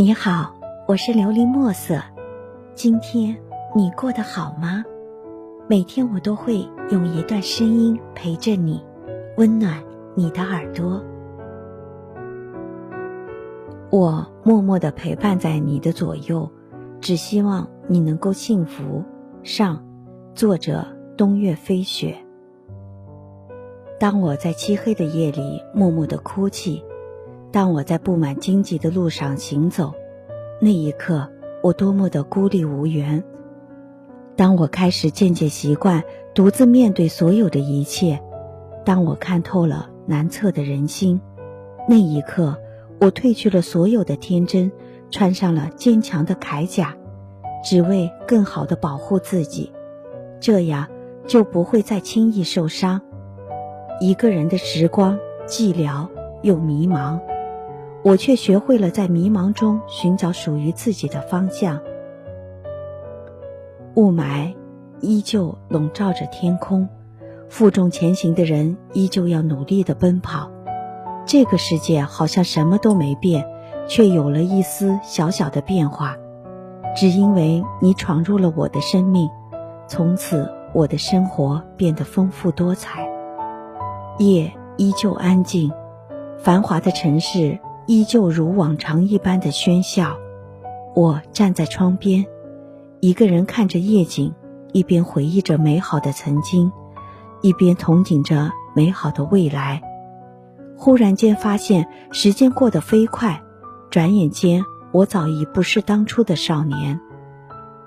你好，我是琉璃墨色。今天你过得好吗？每天我都会用一段声音陪着你，温暖你的耳朵。我默默的陪伴在你的左右，只希望你能够幸福。上，作者冬月飞雪。当我在漆黑的夜里默默的哭泣。当我在布满荆棘的路上行走，那一刻我多么的孤立无援。当我开始渐渐习惯独自面对所有的一切，当我看透了难测的人心，那一刻我褪去了所有的天真，穿上了坚强的铠甲，只为更好的保护自己，这样就不会再轻易受伤。一个人的时光寂寥又迷茫。我却学会了在迷茫中寻找属于自己的方向。雾霾依旧笼罩着天空，负重前行的人依旧要努力的奔跑。这个世界好像什么都没变，却有了一丝小小的变化。只因为你闯入了我的生命，从此我的生活变得丰富多彩。夜依旧安静，繁华的城市。依旧如往常一般的喧嚣，我站在窗边，一个人看着夜景，一边回忆着美好的曾经，一边憧憬着美好的未来。忽然间发现时间过得飞快，转眼间我早已不是当初的少年。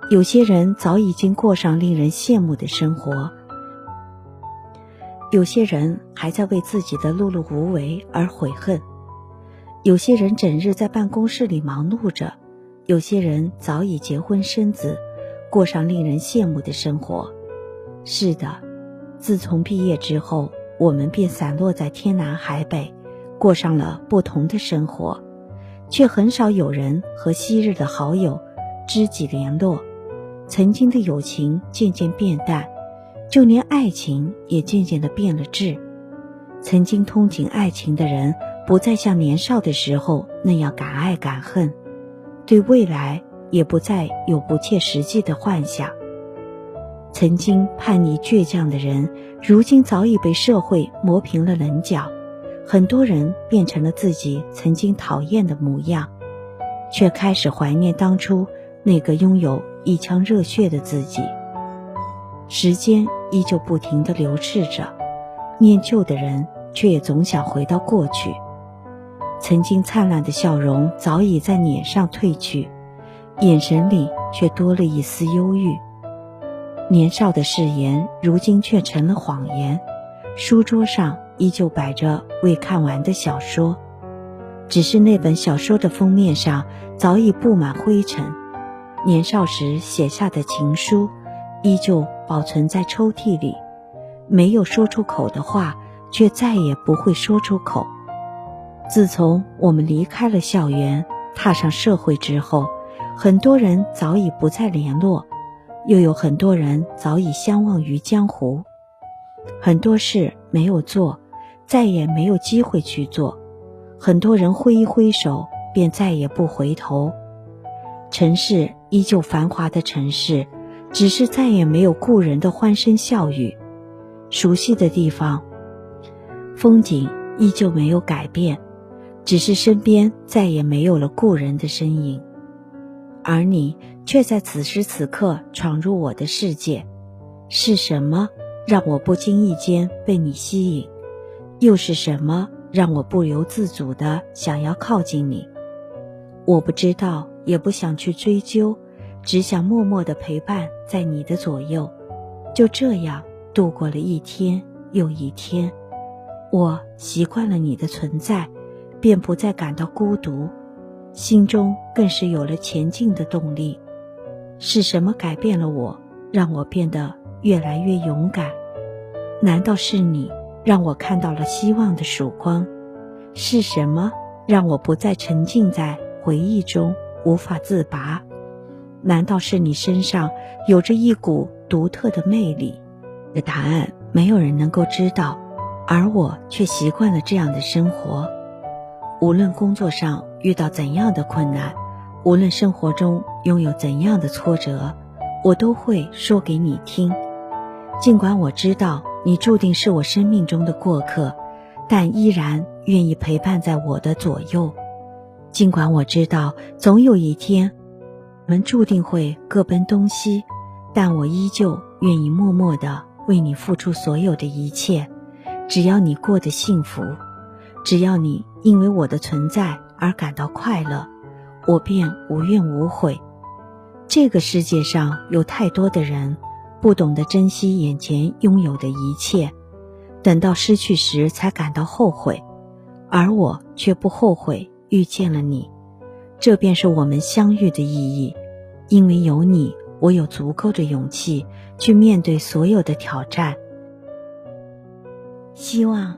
有些人早已经过上令人羡慕的生活，有些人还在为自己的碌碌无为而悔恨。有些人整日在办公室里忙碌着，有些人早已结婚生子，过上令人羡慕的生活。是的，自从毕业之后，我们便散落在天南海北，过上了不同的生活，却很少有人和昔日的好友、知己联络。曾经的友情渐渐变淡，就连爱情也渐渐的变了质。曾经憧憬爱情的人。不再像年少的时候那样敢爱敢恨，对未来也不再有不切实际的幻想。曾经叛逆倔强的人，如今早已被社会磨平了棱角。很多人变成了自己曾经讨厌的模样，却开始怀念当初那个拥有一腔热血的自己。时间依旧不停地流逝着，念旧的人却也总想回到过去。曾经灿烂的笑容早已在脸上褪去，眼神里却多了一丝忧郁。年少的誓言，如今却成了谎言。书桌上依旧摆着未看完的小说，只是那本小说的封面上早已布满灰尘。年少时写下的情书，依旧保存在抽屉里。没有说出口的话，却再也不会说出口。自从我们离开了校园，踏上社会之后，很多人早已不再联络，又有很多人早已相忘于江湖。很多事没有做，再也没有机会去做。很多人挥一挥手，便再也不回头。城市依旧繁华的城市，只是再也没有故人的欢声笑语。熟悉的地方，风景依旧没有改变。只是身边再也没有了故人的身影，而你却在此时此刻闯入我的世界。是什么让我不经意间被你吸引？又是什么让我不由自主的想要靠近你？我不知道，也不想去追究，只想默默的陪伴在你的左右。就这样度过了一天又一天，我习惯了你的存在。便不再感到孤独，心中更是有了前进的动力。是什么改变了我，让我变得越来越勇敢？难道是你让我看到了希望的曙光？是什么让我不再沉浸在回忆中无法自拔？难道是你身上有着一股独特的魅力？的答案没有人能够知道，而我却习惯了这样的生活。无论工作上遇到怎样的困难，无论生活中拥有怎样的挫折，我都会说给你听。尽管我知道你注定是我生命中的过客，但依然愿意陪伴在我的左右。尽管我知道总有一天，我们注定会各奔东西，但我依旧愿意默默的为你付出所有的一切。只要你过得幸福，只要你因为我的存在而感到快乐，我便无怨无悔。这个世界上有太多的人，不懂得珍惜眼前拥有的一切，等到失去时才感到后悔，而我却不后悔遇见了你。这便是我们相遇的意义，因为有你，我有足够的勇气去面对所有的挑战。希望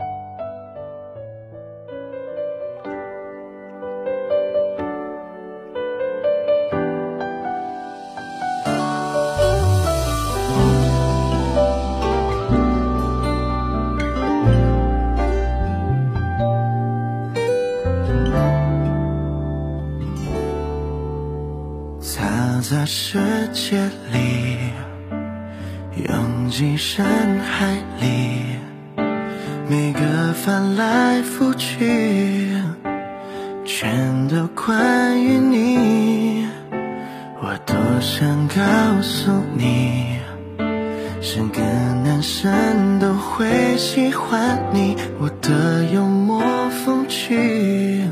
在世界里，拥挤深海里，每个翻来覆去，全都关于你。我多想告诉你，是个男生都会喜欢你，我的幽默风趣，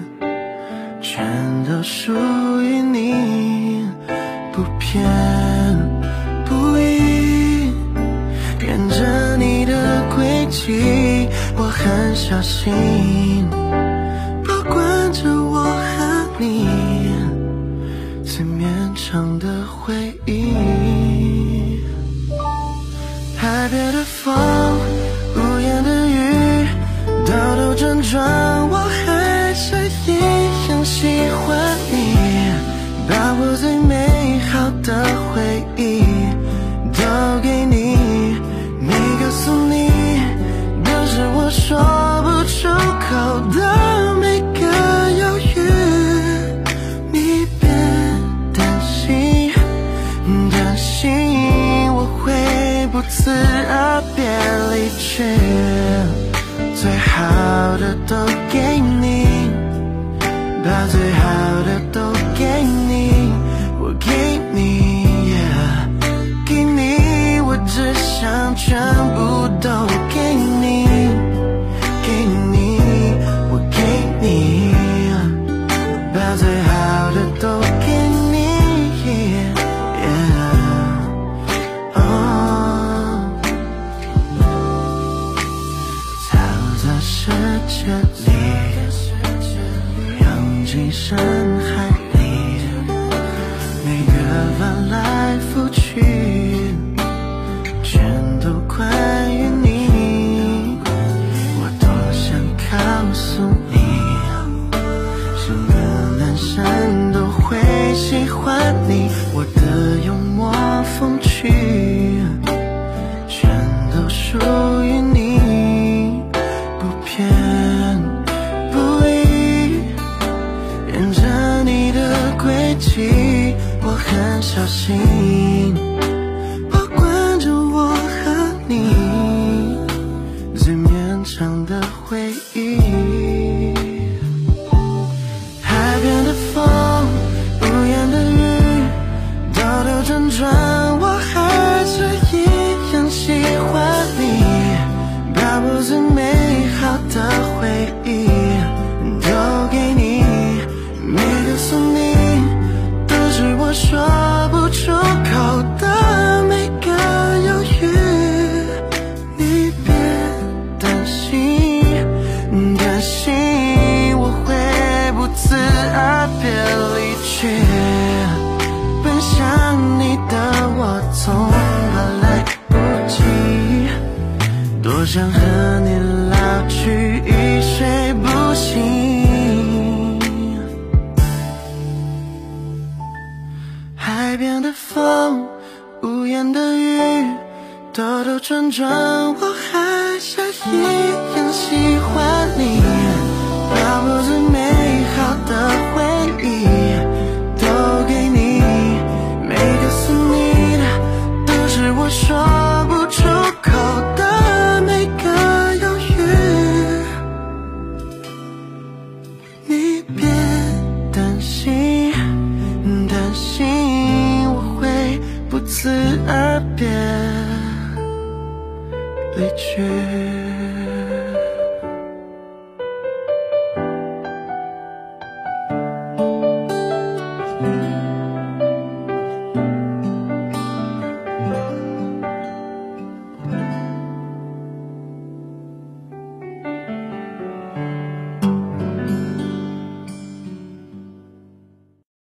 全都属于你。小心，离去，最好的都给你，把最好的都给你，我给你，给你，我只。想全部都给你，给你，我给你，把最好的都起，我很小心。转转